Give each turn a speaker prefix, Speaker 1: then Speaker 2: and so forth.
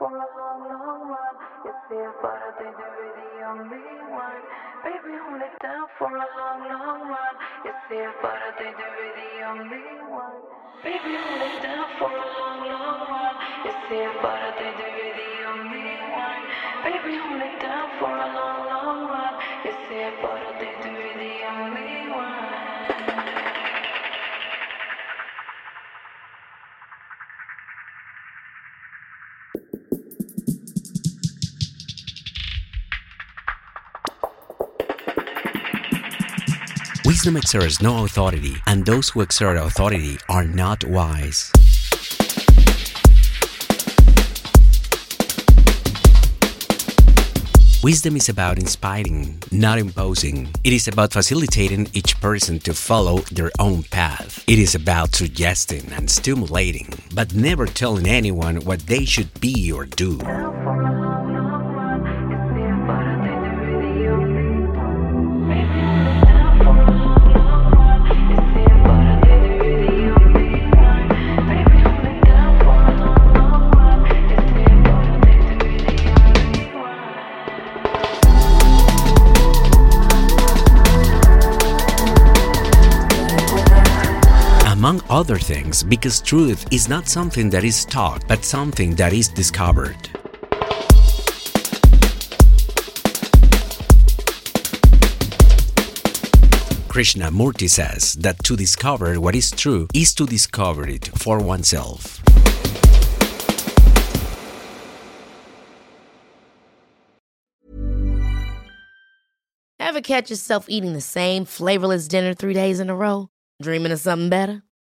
Speaker 1: For a long, long run. You see it, but I think you really only one. Baby, hold it down for a long, long run. You see it, but I think you really only one. Baby, hold it down for a long, long run. You see it, but I think you really only one. Baby, hold it down for a long, long run. You see it, but I think
Speaker 2: Wisdom exerts no authority, and those who exert authority are not wise. Wisdom is about inspiring, not imposing. It is about facilitating each person to follow their own path. It is about suggesting and stimulating, but never telling anyone what they should be or do. Among other things, because truth is not something that is taught, but something that is discovered. Krishnamurti says that to discover what is true is to discover it for oneself.
Speaker 3: Ever catch yourself eating the same flavorless dinner three days in a row? Dreaming of something better?